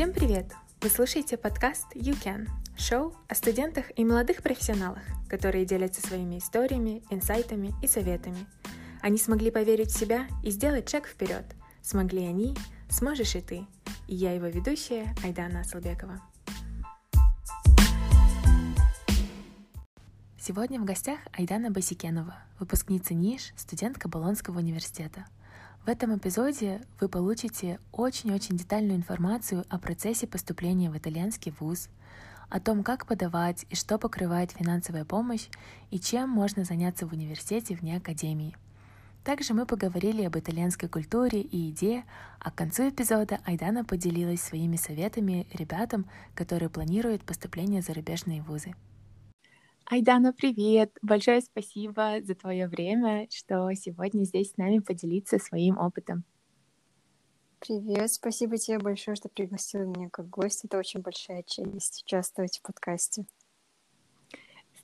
Всем привет! Вы слушаете подкаст You Can, шоу о студентах и молодых профессионалах, которые делятся своими историями, инсайтами и советами. Они смогли поверить в себя и сделать шаг вперед. Смогли они, сможешь и ты. И я его ведущая Айдана Асалбекова. Сегодня в гостях Айдана Басикенова, выпускница НИШ, студентка Болонского университета – в этом эпизоде вы получите очень-очень детальную информацию о процессе поступления в итальянский вуз, о том, как подавать и что покрывает финансовая помощь и чем можно заняться в университете вне академии. Также мы поговорили об итальянской культуре и еде, а к концу эпизода Айдана поделилась своими советами ребятам, которые планируют поступление в зарубежные вузы. Айдана, привет! Большое спасибо за твое время, что сегодня здесь с нами поделиться своим опытом. Привет, спасибо тебе большое, что пригласила меня как гость. Это очень большая честь участвовать в подкасте.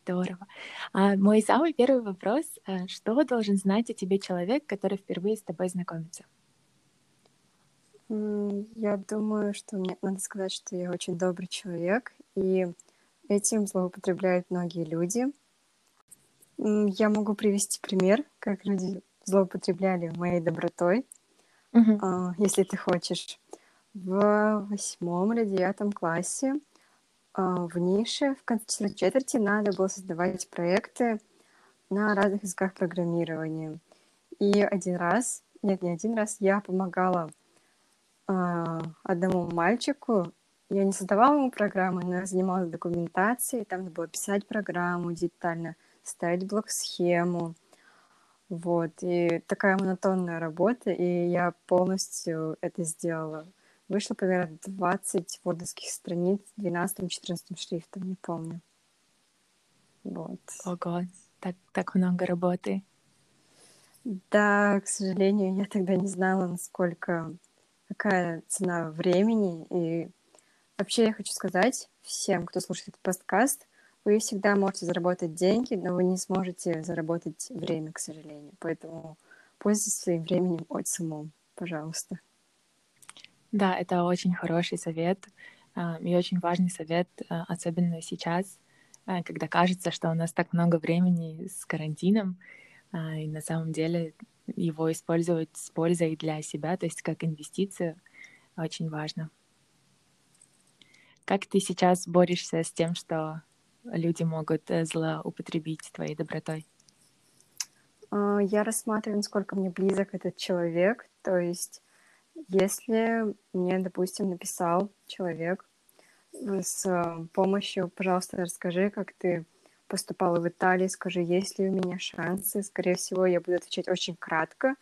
Здорово. А мой самый первый вопрос. А что должен знать о тебе человек, который впервые с тобой знакомится? Я думаю, что мне надо сказать, что я очень добрый человек, и Этим злоупотребляют многие люди. Я могу привести пример, как люди злоупотребляли моей добротой, uh-huh. если ты хочешь. В восьмом или девятом классе а, в нише в конце четверти надо было создавать проекты на разных языках программирования. И один раз, нет, не один раз, я помогала а, одному мальчику я не создавала ему программы, но я занималась документацией, там надо было писать программу детально, ставить блок-схему. Вот, и такая монотонная работа, и я полностью это сделала. Вышло примерно 20 вордовских страниц 12-14 шрифтом, не помню. Вот. Ого, так, так много работы. Да, к сожалению, я тогда не знала, насколько какая цена времени и Вообще я хочу сказать всем, кто слушает этот подкаст, вы всегда можете заработать деньги, но вы не сможете заработать время, к сожалению. Поэтому пользуйтесь своим временем от умом, пожалуйста. Да, это очень хороший совет а, и очень важный совет, а, особенно сейчас, а, когда кажется, что у нас так много времени с карантином, и на самом деле его использовать с пользой для себя, то есть как инвестицию, очень важно. Как ты сейчас борешься с тем, что люди могут э, злоупотребить твоей добротой? А, я рассматриваю, насколько мне близок этот человек. То есть, если мне, допустим, написал человек с э, помощью, пожалуйста, расскажи, как ты поступала в Италии, скажи, есть ли у меня шансы. Скорее всего, я буду отвечать очень кратко.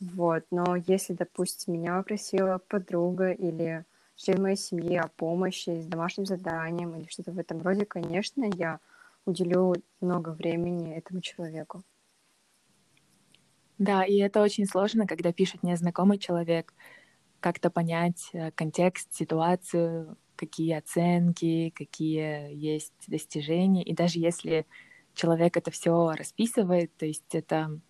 Вот, но если, допустим, меня попросила подруга или член моей семьи о помощи с домашним заданием или что-то в этом роде, конечно, я уделю много времени этому человеку. Да, и это очень сложно, когда пишет незнакомый человек, как-то понять э, контекст, ситуацию, какие оценки, какие есть достижения. И даже если человек это все расписывает, то есть это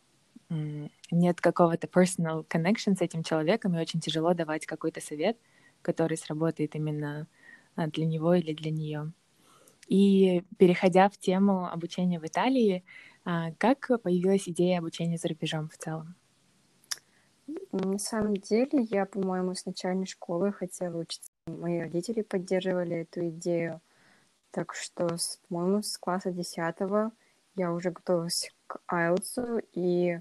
нет какого-то personal connection с этим человеком, и очень тяжело давать какой-то совет — который сработает именно а, для него или для нее. И переходя в тему обучения в Италии, а, как появилась идея обучения за рубежом в целом? На самом деле, я, по-моему, с начальной школы хотела учиться. Мои родители поддерживали эту идею. Так что, по-моему, с класса 10 я уже готовилась к IELTS, и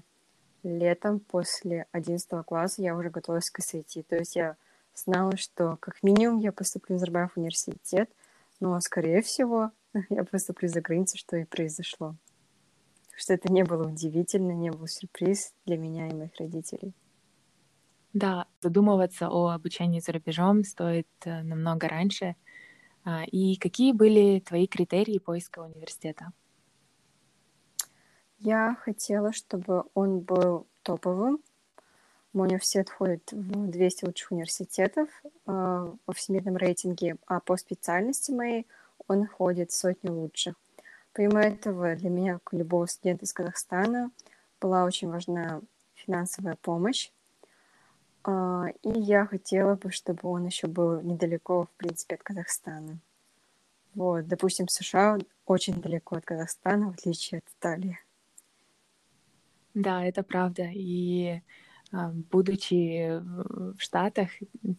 летом после 11 класса я уже готовилась к SAT. То есть я знала, что как минимум я поступлю в Назарбаев университет, но, скорее всего, я поступлю за границу, что и произошло. Что это не было удивительно, не был сюрприз для меня и моих родителей. Да, задумываться о обучении за рубежом стоит э, намного раньше. А, и какие были твои критерии поиска университета? Я хотела, чтобы он был топовым, мой университет входит в 200 лучших университетов э, во всемирном рейтинге, а по специальности моей он входит в сотню лучших. Помимо этого, для меня, как любого студента из Казахстана, была очень важна финансовая помощь. А, и я хотела бы, чтобы он еще был недалеко, в принципе, от Казахстана. Вот, допустим, США очень далеко от Казахстана, в отличие от Италии. Да, это правда. И а, будучи в Штатах,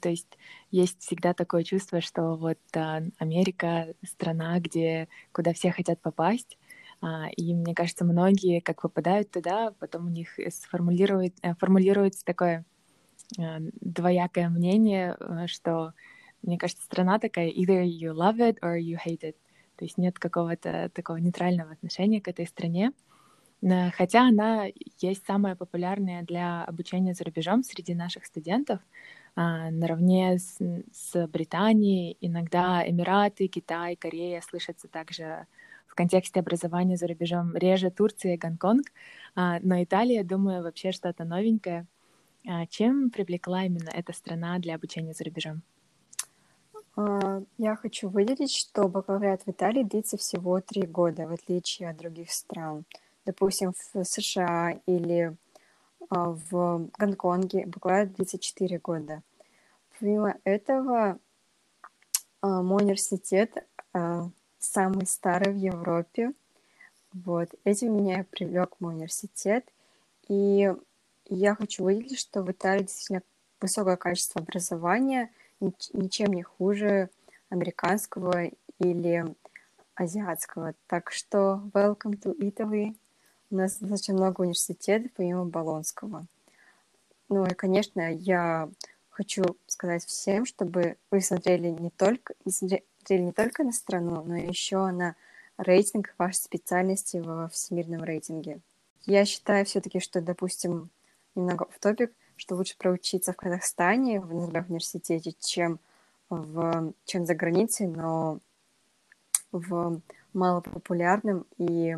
то есть есть всегда такое чувство, что вот а, Америка страна, где куда все хотят попасть, а, и мне кажется, многие, как попадают туда, потом у них сформулирует, э, формулируется такое двоякое мнение, э, что мне кажется, страна такая either you love it or you hate it. То есть нет какого-то такого нейтрального отношения к этой стране. Хотя она есть самая популярная для обучения за рубежом среди наших студентов, а, наравне с, с Британией, иногда Эмираты, Китай, Корея слышатся также в контексте образования за рубежом реже Турция и Гонконг, а, но Италия, думаю, вообще что-то новенькое. А, чем привлекла именно эта страна для обучения за рубежом? Я хочу выделить, что бакалавриат в Италии длится всего три года, в отличие от других стран допустим, в США или а, в Гонконге буквально 34 года. Помимо этого, а, мой университет а, самый старый в Европе. Вот. Этим меня привлек мой университет. И я хочу выделить, что в Италии действительно высокое качество образования, ничем не хуже американского или азиатского. Так что welcome to Italy. У нас достаточно много университетов, помимо Болонского. Ну и, конечно, я хочу сказать всем, чтобы вы смотрели не только, смотрели не только на страну, но еще на рейтинг вашей специальности во всемирном рейтинге. Я считаю все-таки, что, допустим, немного в топик, что лучше проучиться в Казахстане, в, например, в университете, чем, в, чем за границей, но в малопопулярном и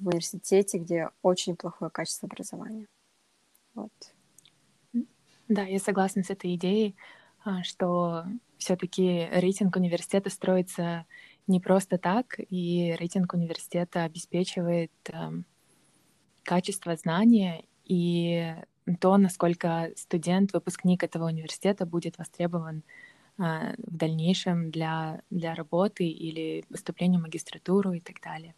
в университете, где очень плохое качество образования. Вот. Да, я согласна с этой идеей, а, что все-таки рейтинг университета строится не просто так, и рейтинг университета обеспечивает э, качество знания и то, насколько студент, выпускник этого университета будет востребован э, в дальнейшем для, для работы или поступления в магистратуру и так далее.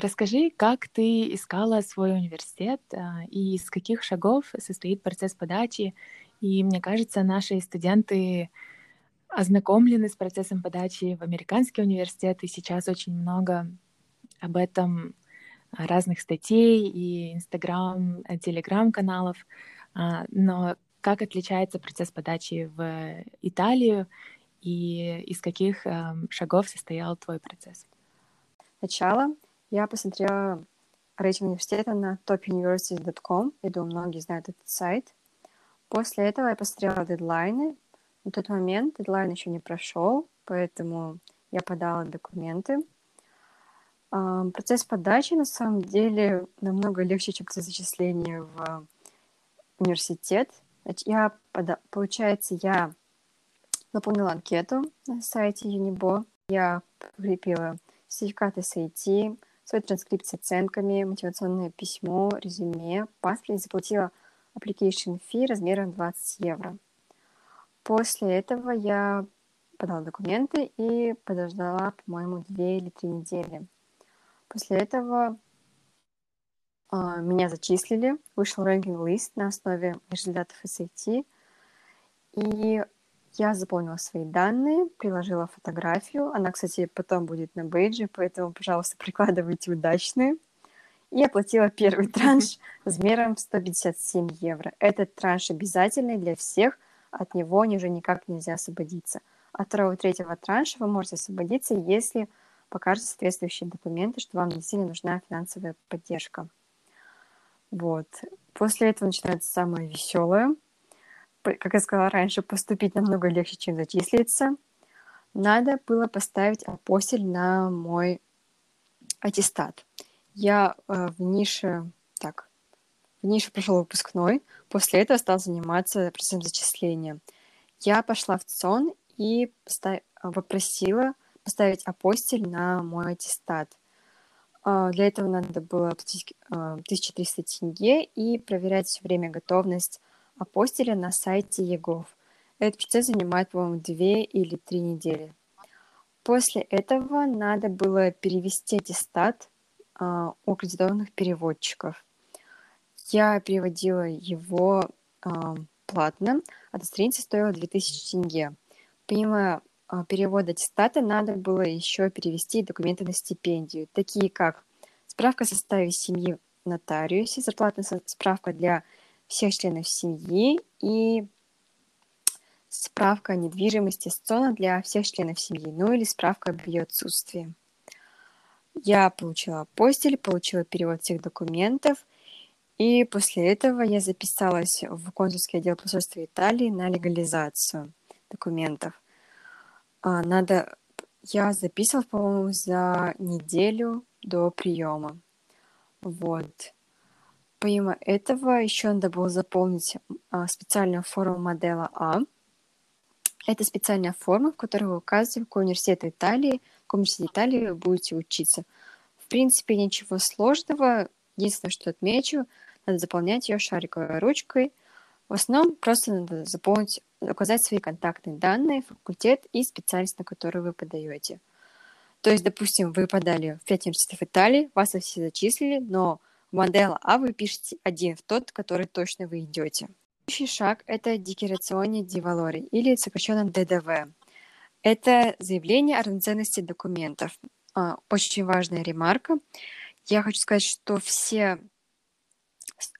Расскажи, как ты искала свой университет а, и из каких шагов состоит процесс подачи. И мне кажется, наши студенты ознакомлены с процессом подачи в американский университет, и сейчас очень много об этом разных статей и Инстаграм, Телеграм-каналов. А, но как отличается процесс подачи в Италию и из каких шагов состоял твой процесс? Сначала я посмотрела рейтинг университета на topuniversities.com. Я думаю, многие знают этот сайт. После этого я посмотрела дедлайны. На тот момент дедлайн еще не прошел, поэтому я подала документы. Процесс подачи на самом деле намного легче, чем процесс зачисления в университет. Я, получается, я заполнила анкету на сайте Unibo, я прикрепила сертификаты SAT, свои транскрипт с оценками, мотивационное письмо, резюме, паспорт и заплатила application fee размером 20 евро. После этого я подала документы и подождала, по-моему, две или три недели. После этого э, меня зачислили, вышел ranking-лист на основе результатов SAT, и я заполнила свои данные, приложила фотографию. Она, кстати, потом будет на бейджи, поэтому, пожалуйста, прикладывайте удачные. И оплатила первый транш размером 157 евро. Этот транш обязательный для всех, от него уже никак нельзя освободиться. От второго и третьего транша вы можете освободиться, если покажете соответствующие документы, что вам действительно нужна финансовая поддержка. Вот. После этого начинается самое веселое – как я сказала раньше, поступить намного легче, чем зачислиться. Надо было поставить апостиль на мой аттестат. Я э, в нише, так, в нише прошел выпускной, после этого стал заниматься процессом зачисления. Я пошла в ЦОН и попросила поставить апостиль на мой аттестат. Э, для этого надо было платить э, 1300 тенге и проверять все время готовность апостиля на сайте ЕГОВ. Этот процесс занимает, по-моему, две или три недели. После этого надо было перевести аттестат а, у аккредитованных переводчиков. Я переводила его а, платно, а до страницы стоила 2000 тенге. Помимо а, перевода аттестата надо было еще перевести документы на стипендию, такие как справка о составе семьи нотариусе, зарплатная справка для всех членов семьи и справка о недвижимости СЦОНа для всех членов семьи, ну или справка об ее отсутствии. Я получила постель, получила перевод всех документов, и после этого я записалась в консульский отдел посольства Италии на легализацию документов. А, надо... Я записывала, по-моему, за неделю до приема. Вот. Помимо этого, еще надо было заполнить а, специальную форму модела А. Это специальная форма, в которой вы указываете, в какой университет Италии, в каком университете Италии вы будете учиться. В принципе, ничего сложного. Единственное, что отмечу, надо заполнять ее шариковой ручкой. В основном просто надо заполнить, указать свои контактные данные, факультет и специальность, на которую вы подаете. То есть, допустим, вы подали в 5 университетов Италии, вас все зачислили, но в модель А вы пишете один в тот, который точно вы идете. Следующий шаг – это декорационные дивалори, или сокращенно ДДВ. Это заявление о равноценности документов. А, очень важная ремарка. Я хочу сказать, что все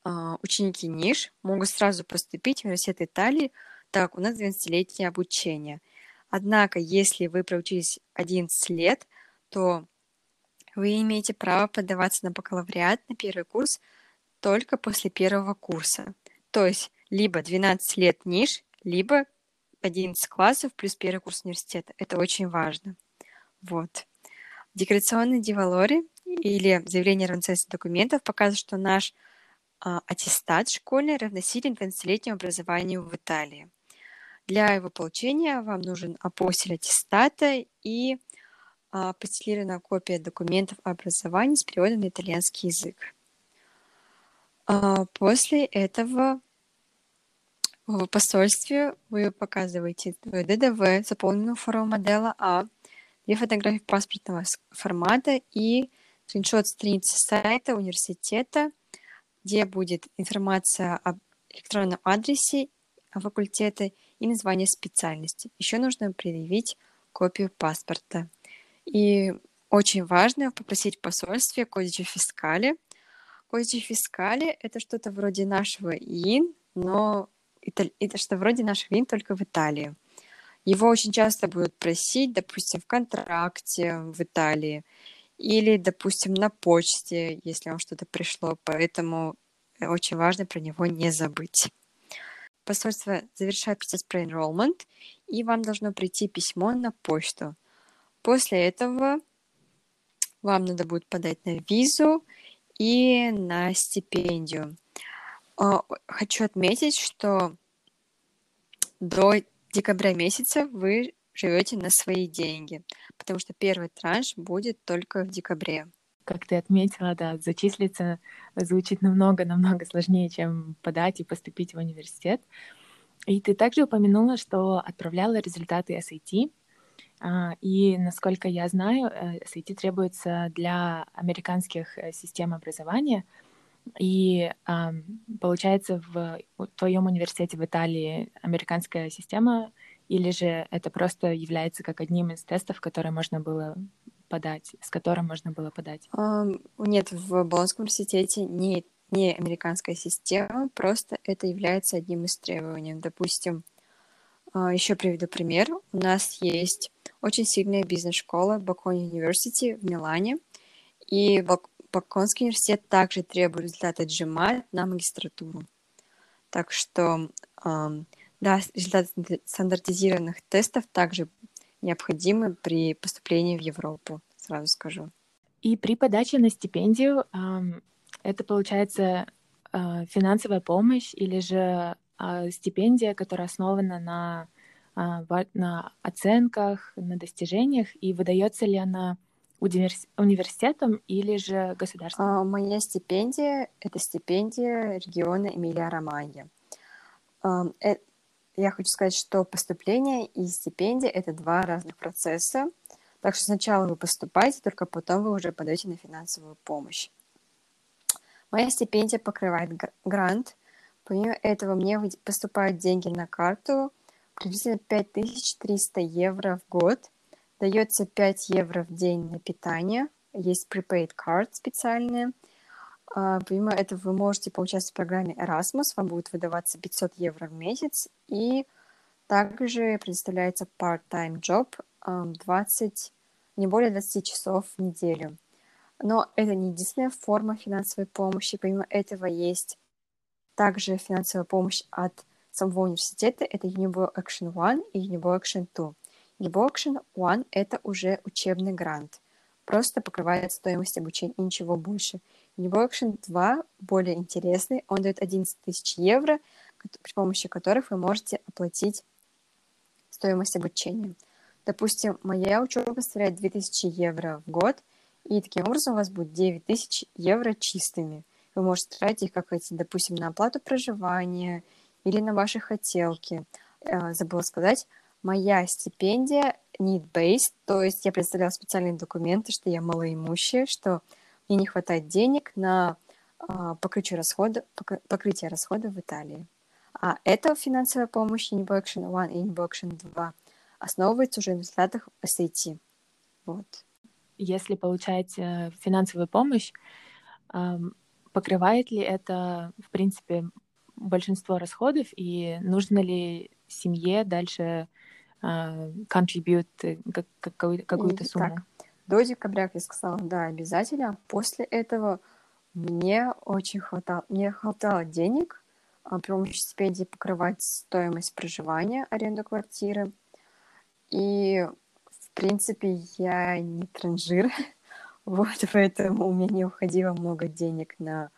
а, ученики НИШ могут сразу поступить в университет Италии, так у нас 12-летнее обучение. Однако, если вы проучились 11 лет, то вы имеете право подаваться на бакалавриат на первый курс только после первого курса. То есть либо 12 лет НИШ, либо 11 классов плюс первый курс университета. Это очень важно. Вот. Декларационный дивалори или заявление о равноценности документов показывает, что наш а, аттестат школьный равносилен 12-летнему образованию в Италии. Для его получения вам нужен апостиль аттестата и а, постелированная копия документов о образовании с переводом на итальянский язык. А, после этого в посольстве вы показываете ДДВ, заполненную форму модела А, две фотографии паспортного формата и скриншот страницы сайта университета, где будет информация об электронном адресе факультета и название специальности. Еще нужно предъявить копию паспорта. И очень важно попросить в посольстве кодичи фискали. Кодичи фискали — это что-то вроде нашего ИИН, но это что вроде нашего ИИН только в Италии. Его очень часто будут просить, допустим, в контракте в Италии или, допустим, на почте, если вам что-то пришло, поэтому очень важно про него не забыть. Посольство завершает процесс про enrollment, и вам должно прийти письмо на почту. После этого вам надо будет подать на визу и на стипендию. А, хочу отметить, что до декабря месяца вы живете на свои деньги, потому что первый транш будет только в декабре. Как ты отметила, да, зачислиться звучит намного-намного сложнее, чем подать и поступить в университет. И ты также упомянула, что отправляла результаты SAT, и, насколько я знаю, SAT э, требуется для американских э, систем образования. И получается, в твоем университете в Италии американская система, или же это просто является как одним из тестов, которые можно было подать, с которым можно было подать? Нет, в Болонском университете не, не американская система, просто это является одним из требований. Допустим, а, еще приведу пример. У нас есть очень сильная бизнес-школа Бакони University в Милане. И Баконский университет также требует результаты GMAT на магистратуру. Так что, да, результаты стандартизированных тестов также необходимы при поступлении в Европу, сразу скажу. И при подаче на стипендию это получается а, финансовая помощь или же а, стипендия, которая основана на, на оценках, на достижениях, и выдается ли она университетом или же государством? А, моя стипендия — это стипендия региона Эмилия-Романья. Э, я хочу сказать, что поступление и стипендия — это два разных процесса. Так что сначала вы поступаете, только потом вы уже подаете на финансовую помощь. Моя стипендия покрывает грант. Помимо этого мне поступают деньги на карту, приблизительно 5300 евро в год. Дается 5 евро в день на питание. Есть prepaid card специальные. А, помимо этого вы можете поучаствовать в программе Erasmus. Вам будет выдаваться 500 евро в месяц. И также предоставляется part-time job 20, не более 20 часов в неделю. Но это не единственная форма финансовой помощи. Помимо этого есть также финансовая помощь от самого университета. Это Unibo Action One и Unibo Action Two. Unibo Action One — это уже учебный грант. Просто покрывает стоимость обучения и ничего больше. Unibo Action 2 более интересный. Он дает 11 тысяч евро, при помощи которых вы можете оплатить стоимость обучения. Допустим, моя учеба составляет 2000 евро в год, и таким образом у вас будет 9000 евро чистыми. Вы можете тратить их, как хотите, допустим, на оплату проживания или на ваши хотелки. Э, забыла сказать, моя стипендия need-based, то есть я представляла специальные документы, что я малоимущая, что мне не хватает денег на а, покрытие расходов, покрытие расходов в Италии. А эта финансовая помощь Unibo Action 1 и Unibo Action 2 основывается уже на результатах SAT. Вот. Если получать э, финансовую помощь, покрывает ли это, в принципе, большинство расходов, и нужно ли семье дальше contribute э, какую-то сумму? Так, до декабря, как я сказала, да, обязательно. После этого мне очень хватало, мне хватало денег а, при помощи стипендии покрывать стоимость проживания, аренду квартиры. И, в принципе, я не транжир, вот, поэтому у меня не уходило много денег на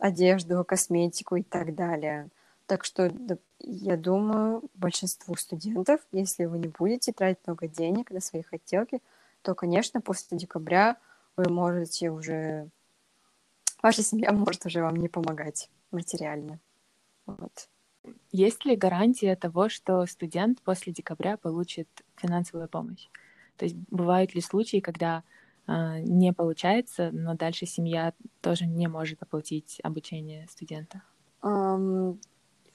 одежду, косметику и так далее. Так что я думаю, большинству студентов, если вы не будете тратить много денег на свои хотелки, то, конечно, после декабря вы можете уже... Ваша семья может уже вам не помогать материально. Вот. Есть ли гарантия того, что студент после декабря получит финансовую помощь? То есть бывают ли случаи, когда не получается, но дальше семья тоже не может оплатить обучение студента?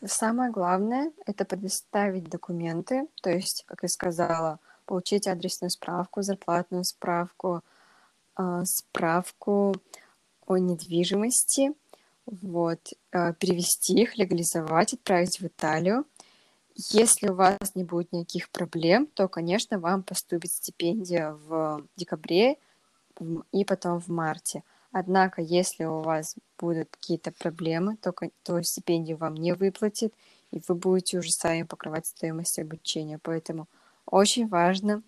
Самое главное — это предоставить документы, то есть, как я сказала, получить адресную справку, зарплатную справку, э, справку о недвижимости — вот, э, перевести их, легализовать, отправить в Италию. Если у вас не будет никаких проблем, то, конечно, вам поступит стипендия в декабре и потом в марте. Однако, если у вас будут какие-то проблемы, то, то стипендию вам не выплатит, и вы будете уже сами покрывать стоимость обучения. Поэтому очень важно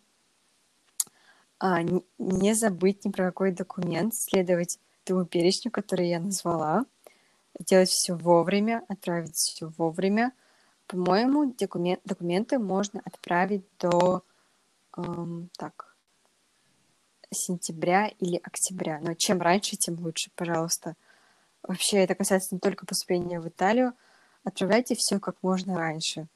а, не забыть ни про какой документ, следовать тому перечню, который я назвала – сделать все вовремя, отправить все вовремя. По-моему, документ, документы можно отправить до эм, так, сентября или октября. Но чем раньше, тем лучше, пожалуйста. Вообще, это касается не только поступления в Италию. Отправляйте все как можно раньше.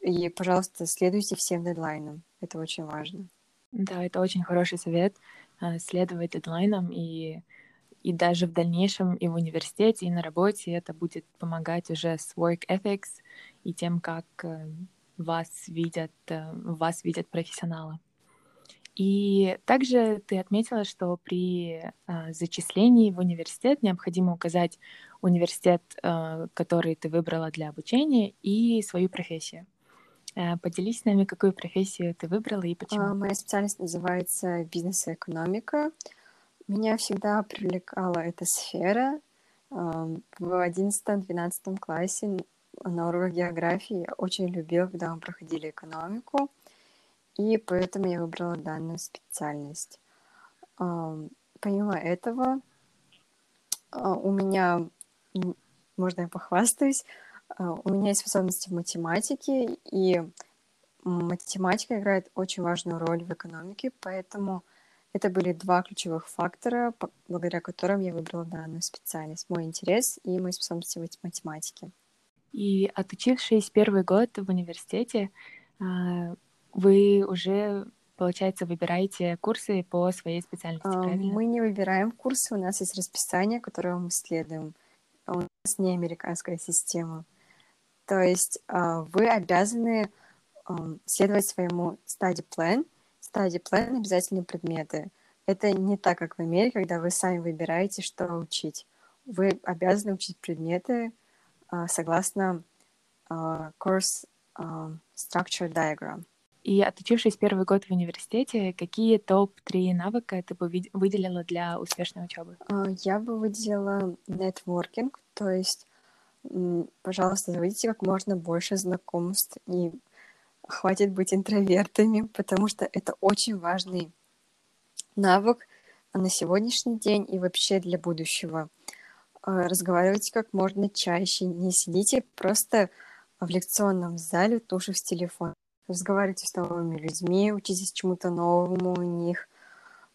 И, пожалуйста, следуйте всем дедлайнам. Это очень важно. Да, это очень хороший совет. Э, следовать дедлайнам и и даже в дальнейшем и в университете, и на работе это будет помогать уже с work ethics и тем, как э, вас видят, э, вас видят профессионалы. И также ты отметила, что при э, зачислении в университет необходимо указать университет, э, который ты выбрала для обучения, и свою профессию. Э, поделись с нами, какую профессию ты выбрала и почему. А, моя специальность называется бизнес и экономика. Меня всегда привлекала эта сфера. В 11-12 классе на уроках географии я очень любила, когда мы проходили экономику, и поэтому я выбрала данную специальность. Помимо этого, а, у меня, можно я похвастаюсь, а, у меня есть способности в математике, и математика играет очень важную роль в экономике, поэтому это были два ключевых фактора, благодаря которым я выбрала данную специальность. Мой интерес и мои способности в математике. И отучившись первый год в университете, а, вы уже, получается, выбираете курсы по своей специальности, А, правильно? Мы не выбираем курсы, у нас есть расписание, которое мы следуем. У нас не американская система. То есть а, вы обязаны следовать своему study plan. Study plan — обязательные предметы. Это не так, как в Америке, когда вы сами выбираете, что учить. Вы обязаны учить предметы а, согласно а, course а, structure diagram. И отучившись первый год в университете, какие топ-3 навыка ты бы выделила для успешной учебы? А, Я бы выделила нетворкинг, то есть, пожалуйста, заводите как можно больше знакомств и хватит быть интровертами, потому что это очень важный навык на сегодняшний день и вообще для будущего. А, Разговаривайте как можно чаще, не сидите просто в лекционном зале, тушив телефон. Разговаривайте с новыми людьми, учитесь чему-то новому у них.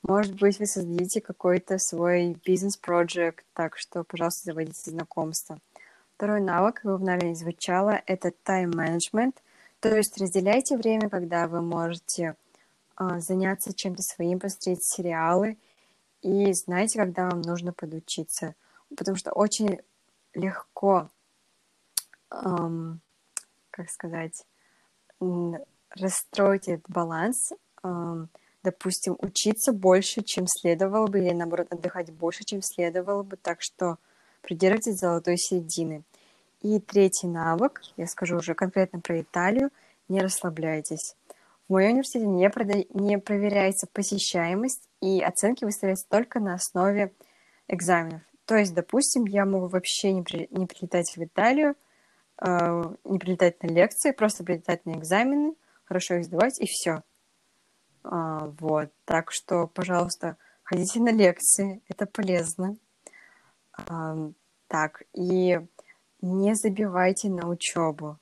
Может быть, вы создадите какой-то свой бизнес-проект, так что, пожалуйста, заводите знакомства. Второй навык, бы наверное, звучало, это тайм-менеджмент. То есть разделяйте время, когда вы можете а, заняться чем-то своим, посмотреть сериалы, и знаете, когда вам нужно подучиться. Потому что очень легко, ам, как сказать, расстроить этот баланс, допустим, учиться больше, чем следовало бы, или наоборот, отдыхать больше, чем следовало бы, так что придерживайтесь золотой середины. И третий навык, я скажу уже конкретно про Италию, не расслабляйтесь. В моем университете не, прода- не проверяется посещаемость, и оценки выставляются только на основе экзаменов. То есть, допустим, я могу вообще не, при- не прилетать в Италию, э, не прилетать на лекции, просто прилетать на экзамены, хорошо их сдавать, и все. вот. Так что, пожалуйста, ходите на лекции, это полезно. А, так, и не забивайте на учебу.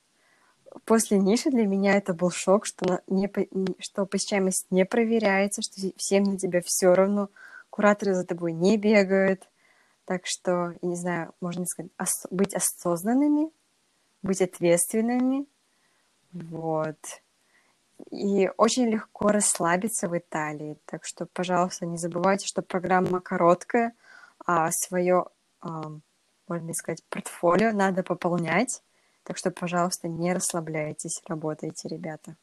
После ниши для меня это был шок, что, не- что посещаемость не проверяется, что всем на тебя все равно, кураторы за тобой не бегают. Так что, я не знаю, можно сказать, ос- быть осознанными, быть ответственными. Вот. И очень легко расслабиться в Италии. Так что, пожалуйста, не забывайте, что программа короткая, а свое, ам, можно сказать, портфолио надо пополнять. Так что, пожалуйста, не расслабляйтесь, работайте, ребята.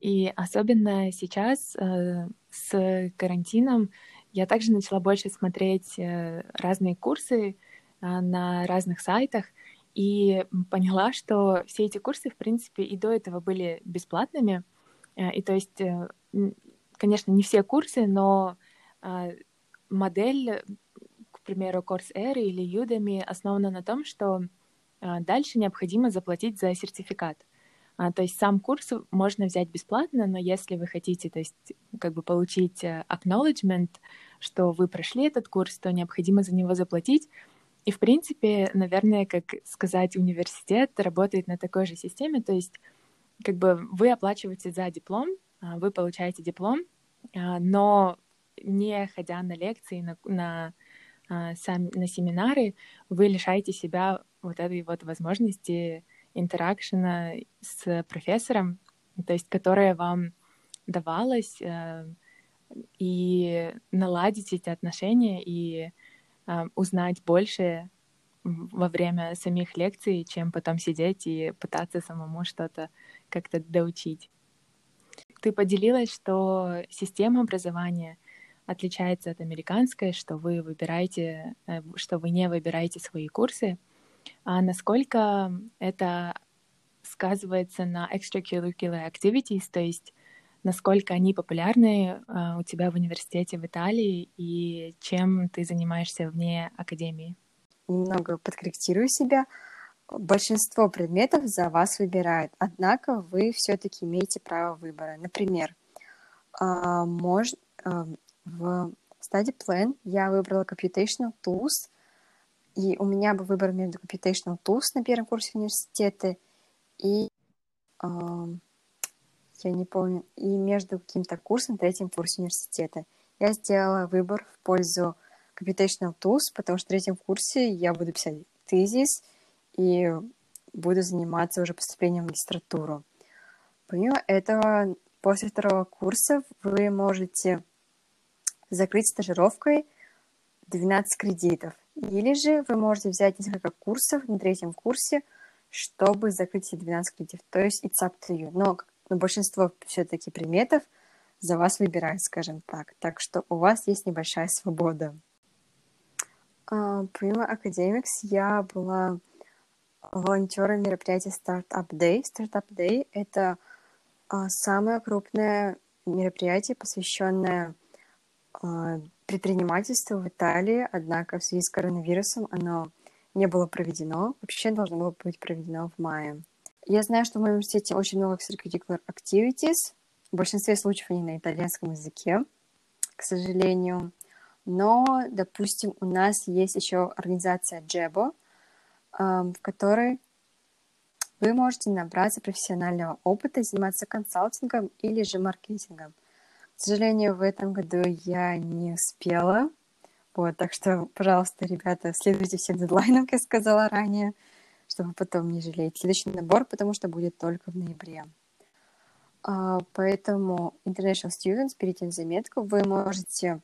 И особенно сейчас э, с карантином я также начала больше смотреть э, разные курсы э, на разных сайтах и поняла, что все эти курсы, в принципе, и до этого были бесплатными. Э, И то есть, э, конечно, не все курсы, но э, модель, к примеру, Coursera или Udemy основана на том, что э, дальше необходимо заплатить за сертификат. А, то есть сам курс можно взять бесплатно, но если вы хотите, то есть как бы получить э, acknowledgement, что вы прошли этот курс, то необходимо за него заплатить. И, в принципе, наверное, как сказать, университет работает на такой же системе, то есть как бы вы оплачиваете за диплом, а, вы получаете диплом, а, но не ходя на лекции, на, на, а, на семинары, вы лишаете себя вот этой вот возможности интеракшена с профессором, то есть которая вам давалась, э, и наладить эти отношения и узнать больше во время самих лекций, чем потом сидеть и пытаться самому что-то как-то доучить. Ты поделилась, что система образования отличается от американской, что вы выбираете, э, что вы не выбираете свои курсы. А насколько это сказывается на extracurricular activities, то есть насколько они популярны uh, у тебя в университете в Италии и чем ты занимаешься вне академии? Немного подкорректирую себя. Большинство предметов за вас выбирают, однако вы все-таки имеете право выбора. Например, мож... в Study Plan я выбрала Computational Tools, и у меня был выбор между Computational Tools на первом курсе университета и я не помню, и между каким-то курсом на третьем курсе университета. Я сделала выбор в пользу Computational Tools, потому что в третьем курсе я буду писать тезис, и буду заниматься уже поступлением в магистратуру. Помимо этого, после второго курса вы можете закрыть стажировкой 12 кредитов. Или же вы можете взять несколько курсов на третьем курсе, чтобы закрыть эти 12 кредитов. То есть it's up to you. Но, но большинство все-таки предметов за вас выбирает, скажем так. Так что у вас есть небольшая свобода. Uh, помимо Academics я была волонтером мероприятия Startup Day. Startup Day — это uh, самое крупное мероприятие, посвященное uh, предпринимательству в Италии, однако в связи с коронавирусом оно не было проведено. Вообще должно было быть проведено в мае. Я знаю, что в моем университете очень много extracurricular activities. В большинстве случаев они на итальянском языке, к сожалению. Но, допустим, у нас есть еще организация Джебо, в которой вы можете набраться профессионального опыта, заниматься консалтингом или же маркетингом. К сожалению, в этом году я не успела. Вот, так что, пожалуйста, ребята, следуйте всем дедлайнам, как я сказала ранее, чтобы потом не жалеть. Следующий набор, потому что будет только в ноябре. Uh, поэтому International Students, берите на заметку, вы можете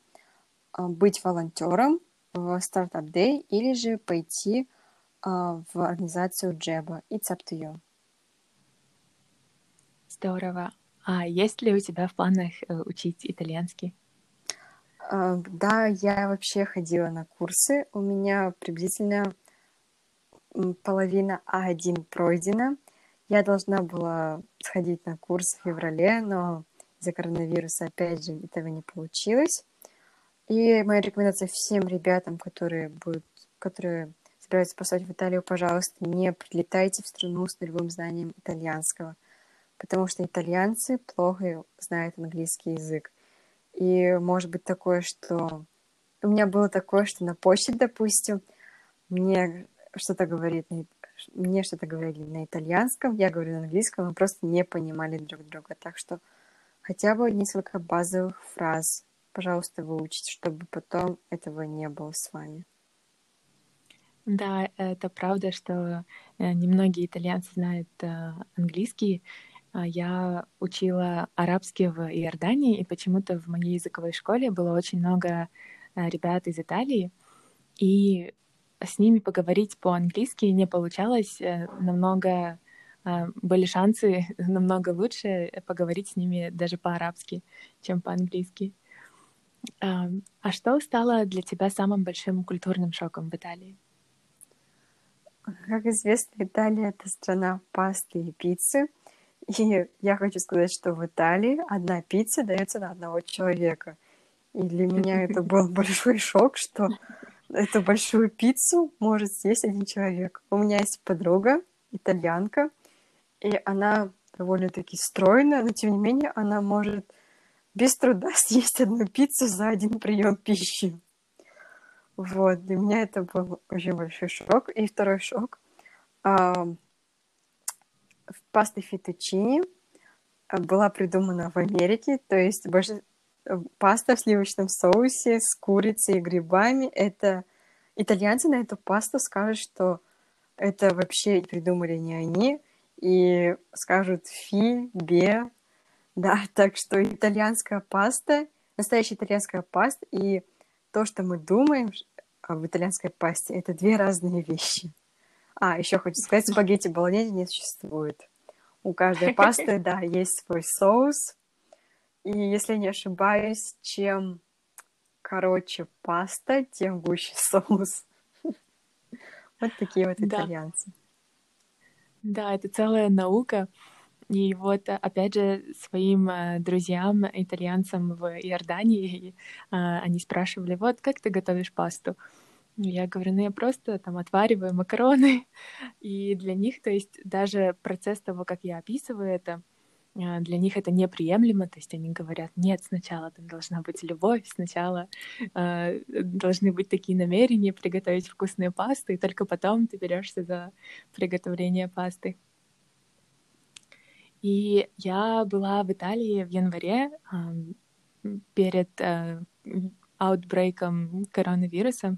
uh, быть волонтером в Startup Day или же пойти uh, в организацию Джеба. It's up to you. Здорово. А есть ли у тебя в планах э, учить итальянский? Да, я вообще ходила на курсы. У меня приблизительно половина А1 пройдена. Я должна была сходить на курс в феврале, но из-за коронавируса, опять же, этого не получилось. И моя рекомендация всем ребятам, которые будут, которые собираются поступать в Италию, пожалуйста, не прилетайте в страну с нулевым знанием итальянского потому что итальянцы плохо знают английский язык. И может быть такое, что... У меня было такое, что на почте, допустим, мне что-то говорит, мне что-то говорили на итальянском, я говорю на английском, мы просто не понимали друг друга. Так что хотя бы несколько базовых фраз, пожалуйста, выучите, чтобы потом этого не было с вами. Да, это правда, что э, немногие итальянцы знают э, английский, а, я учила арабский в Иордании, и почему-то в моей языковой школе было очень много э, ребят из Италии, и с ними поговорить по-английски не получалось. Э, намного э, были шансы намного лучше поговорить с ними даже по-арабски, чем по-английски. А что стало для тебя самым большим культурным шоком в Италии? Как известно, Италия — это страна пасты и пиццы — и я хочу сказать, что в Италии одна пицца дается на одного человека. И для меня это был большой шок, что эту большую пиццу может съесть один человек. У меня есть подруга, итальянка, и она довольно-таки стройная, но тем не менее она может без труда съесть одну пиццу за один прием пищи. Вот, для меня это был очень большой шок. И второй шок паста фетучини э, была придумана в Америке, то есть больше паста в сливочном соусе с курицей и грибами. Это итальянцы на эту пасту скажут, что это вообще придумали не они, и скажут фи, бе. Да, так что итальянская паста, настоящая итальянская паста и то, что мы думаем в итальянской пасте, это две разные вещи. А, еще хочу сказать, спагетти болоньезе не существует. У каждой пасты, да, есть свой соус. И если не ошибаюсь, чем короче паста, тем гуще соус. Вот такие вот итальянцы. Да, это целая наука. И вот, опять же, своим э, друзьям, итальянцам в Иордании, э, они спрашивали, вот, как ты готовишь пасту? Я говорю, ну я просто там отвариваю макароны. И для них, то есть даже процесс того, как я описываю это, для них это неприемлемо, то есть они говорят, нет, сначала там должна быть любовь, сначала э, должны быть такие намерения приготовить вкусные пасты, и только потом ты берешься за приготовление пасты. И я была в Италии в январе э, перед э, коронавируса,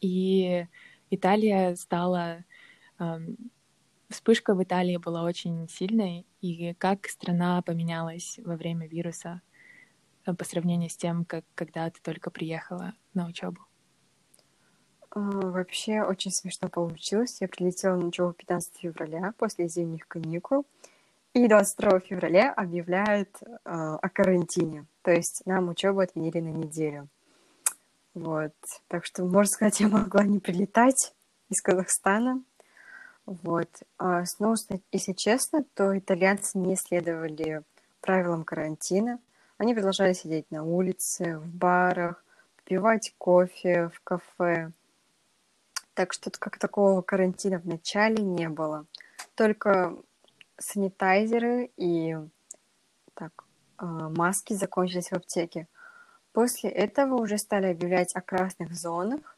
и Италия стала вспышка в Италии была очень сильной, и как страна поменялась во время вируса э, по сравнению с тем, как когда ты только приехала на учебу? А, вообще очень смешно получилось. Я прилетела на учебу 15 февраля после зимних каникул. И 22 февраля объявляют э, о карантине. То есть нам учебу отменили на неделю. Вот. Так что, можно сказать, я могла не прилетать из Казахстана. Вот. Ну, если честно, то итальянцы не следовали правилам карантина. Они продолжали сидеть на улице, в барах, пивать кофе в кафе. Так что как такого карантина в начале не было. Только санитайзеры и так, а, маски закончились в аптеке. После этого уже стали объявлять о красных зонах.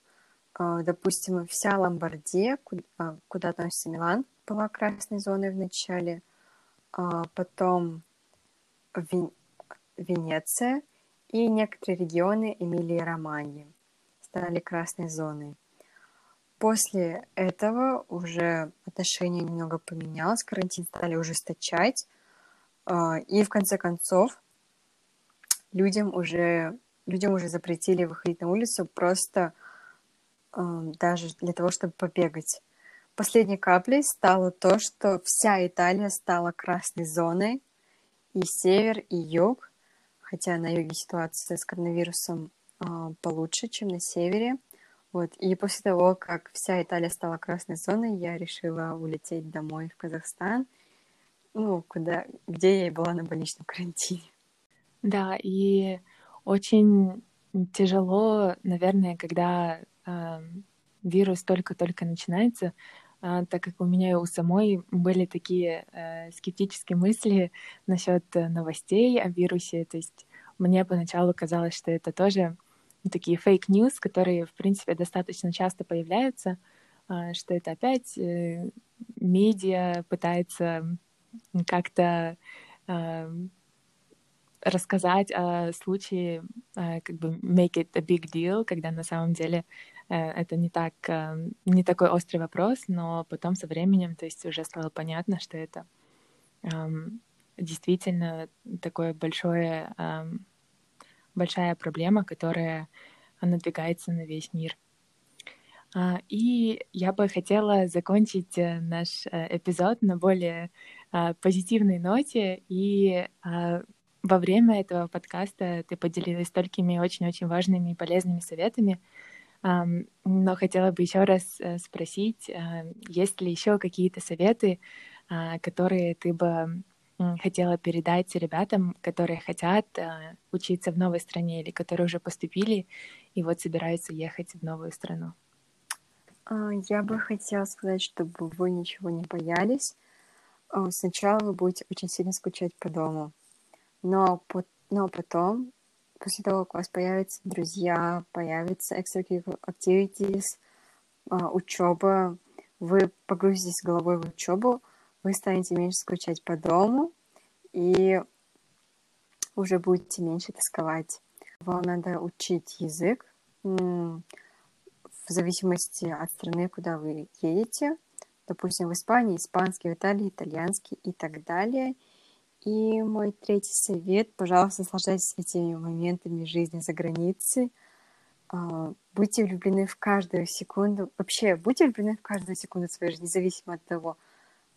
А, допустим, вся Ломбардия, а, куда относится Милан, была красной зоной в начале. Потом Венеция и некоторые регионы Эмилии и Романьи стали красной зоной. После этого уже отношение немного поменялось, карантин стали ужесточать, а, и в конце концов людям уже, людям уже запретили выходить на улицу просто а, даже для того, чтобы побегать. Последней каплей стало то, что вся Италия стала красной зоной, и север, и юг, хотя на юге ситуация с коронавирусом э, получше, чем на севере, вот. И после того, как вся Италия стала красной зоной, я решила улететь домой в Казахстан, ну, куда, где я и была на больничном карантине. Да, и очень тяжело, наверное, когда вирус только-только начинается, э, так как у меня и у самой были такие э, скептические мысли насчет новостей о вирусе. То есть мне поначалу казалось, что это тоже такие fake news, которые, в принципе, достаточно часто появляются, а, что это опять э, медиа пытается как-то а, рассказать о случае, а, как бы make it a big deal, когда на самом деле э, это не так, не такой острый вопрос, но потом со временем, то есть уже стало понятно, что это действительно такое большое большая проблема, которая надвигается на весь мир. А, и я бы хотела закончить э, наш э, эпизод на более позитивной ноте. И во время этого подкаста ты поделилась столькими очень-очень важными и полезными советами. Но хотела бы еще раз э, спросить, есть ли еще какие-то советы, которые ты бы хотела передать ребятам, которые хотят э, учиться в новой стране или которые уже поступили и вот собираются ехать в новую страну? А, я бы хотела сказать, чтобы вы ничего не боялись. А, сначала вы будете очень сильно скучать по дому, но, но потом, после того, как у вас появятся друзья, появятся extracurricular activities, а, учеба, вы погрузитесь головой в учебу, вы станете меньше скучать по дому и уже будете меньше тосковать. Вам надо учить язык в зависимости от страны, куда вы едете. Допустим, в Испании испанский, в Италии итальянский и так далее. И мой третий совет, пожалуйста, наслаждайтесь этими моментами жизни за границей. А, будьте влюблены в каждую секунду. Вообще, будьте влюблены в каждую секунду своей жизни, независимо от того,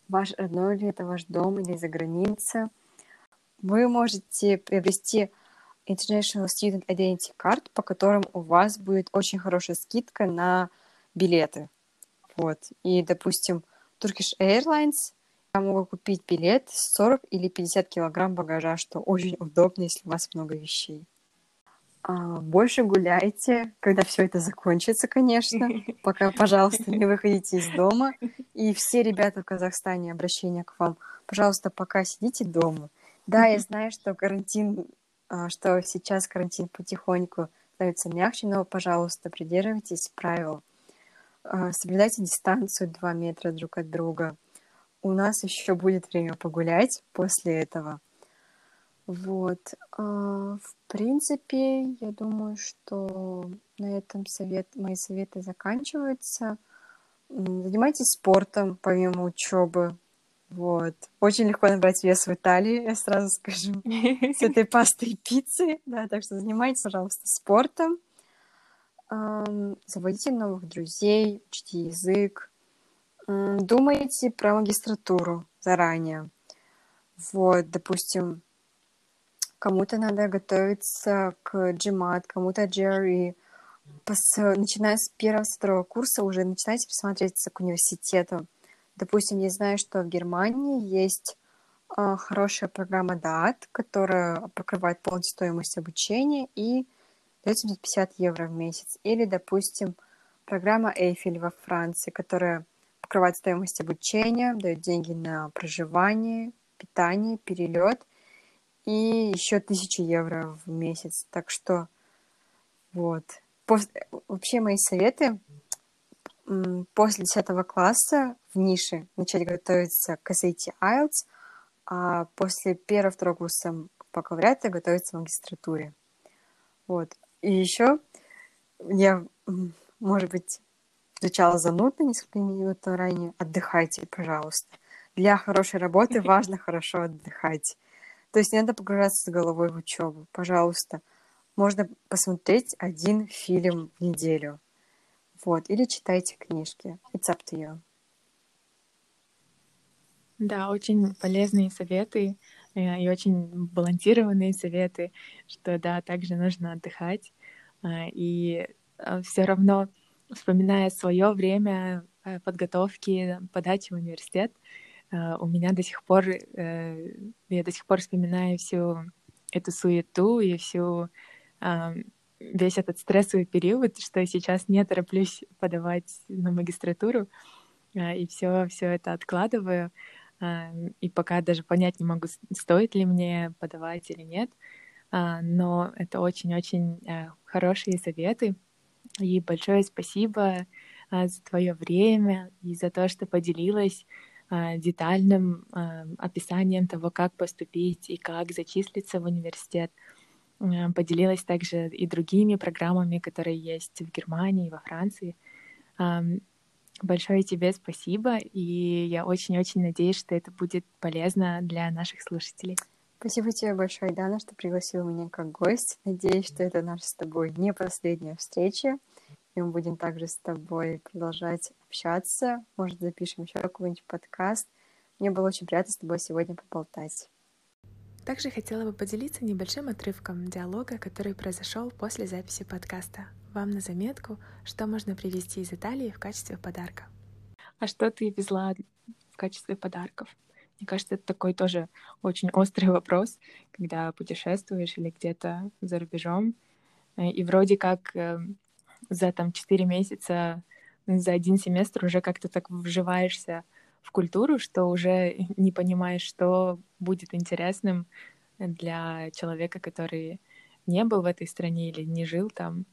ваш родной ли это ваш дом или за граница. Вы можете приобрести International Student Identity Card, по которым у вас будет очень хорошая скидка на билеты. Вот. И, допустим, Turkish Airlines я могу купить билет 40 или 50 килограмм багажа, что очень удобно, если у вас много вещей. А, больше гуляйте, когда все это закончится, конечно. Пока, пожалуйста, не выходите из дома. И все ребята в Казахстане, обращение к вам, пожалуйста, пока сидите дома. Да, я знаю, что карантин, а, что сейчас карантин потихоньку становится мягче, но, пожалуйста, придерживайтесь правил. А, соблюдайте дистанцию 2 метра друг от друга. У нас еще будет время погулять после этого. Вот. А, в принципе, я думаю, что на этом совет, мои советы заканчиваются. занимайтесь спортом помимо учебы. Вот. Очень легко набрать вес в Италии, я сразу скажу, с этой пастой и пиццей. Да, так что занимайтесь, пожалуйста, спортом. Заводите новых друзей, учите язык. Думайте про магистратуру заранее. Вот, допустим, кому-то надо готовиться к GMAT, кому-то GRE. Пос, начиная с первого, второго курса уже начинайте присматриваться к университету. Допустим, я знаю, что в Германии есть э, хорошая программа DAT, которая покрывает полностью стоимость обучения и дает 750 евро в месяц. Или, допустим, программа Эйфель во Франции, которая покрывает стоимость обучения, дает деньги на проживание, питание, перелет и еще тысячу евро в месяц. Так что вот. После, вообще мои советы после 10 класса в нише начать готовиться к SAT IELTS, а после первого-второго курса бакалавриата готовиться к магистратуре. Вот. И еще я, может быть, звучала занудно несколько минут ранее. Отдыхайте, пожалуйста. Для хорошей работы важно хорошо отдыхать. То есть не надо погружаться с головой в учебу. Пожалуйста, можно посмотреть один фильм в неделю. Вот, или читайте книжки. It's up to you. Да, очень полезные советы э, и очень балансированные советы, что да, также нужно отдыхать. Э, и э, все равно, вспоминая свое время подготовки, подачи в университет, у меня до сих пор, я до сих пор вспоминаю всю эту суету и всю весь этот стрессовый период, что я сейчас не тороплюсь подавать на магистратуру, а, и все, все это откладываю, а, и пока даже понять не могу, стоит ли мне подавать или нет, а, но это очень-очень хорошие советы, и большое спасибо за твое время и за то, что поделилась детальным описанием того, как поступить и как зачислиться в университет. Поделилась также и другими программами, которые есть в Германии, во Франции. Большое тебе спасибо, и я очень-очень надеюсь, что это будет полезно для наших слушателей. Спасибо тебе большое, Дана, что пригласила меня как гость. Надеюсь, что это наша с тобой не последняя встреча, и мы будем также с тобой продолжать общаться. Может, запишем еще какой-нибудь подкаст. Мне было очень приятно с тобой сегодня поболтать. Также хотела бы поделиться небольшим отрывком диалога, который произошел после записи подкаста. Вам на заметку, что можно привезти из Италии в качестве подарка. А что ты везла в качестве подарков? Мне кажется, это такой тоже очень острый вопрос, когда путешествуешь или где-то за рубежом, э, и вроде как э, за там 4 месяца, за один семестр уже как-то так вживаешься в культуру, что уже не понимаешь, что будет интересным для человека, который не был в этой стране или не жил там,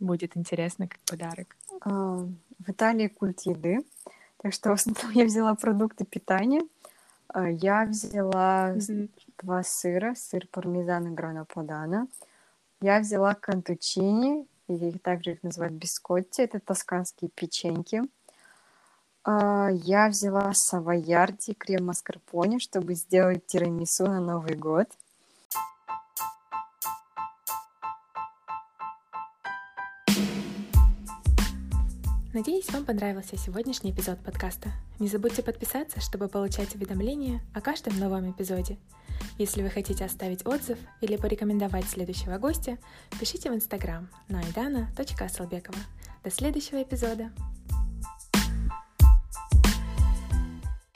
будет интересно как подарок. А, в Италии культ еды, так что в основном я взяла продукты питания. А, я взяла mm-hmm. два сыра, сыр пармезан и грана падана. Я взяла кантучини, или также их называют бискотти, это тосканские печеньки. А, я взяла савоярди крем маскарпоне, чтобы сделать тирамису на Новый год. Надеюсь, вам понравился сегодняшний эпизод подкаста. Не забудьте подписаться, чтобы получать уведомления о каждом новом эпизоде. Если вы хотите оставить отзыв или порекомендовать следующего гостя, пишите в инстаграм на aidana.asalbekova. До следующего эпизода!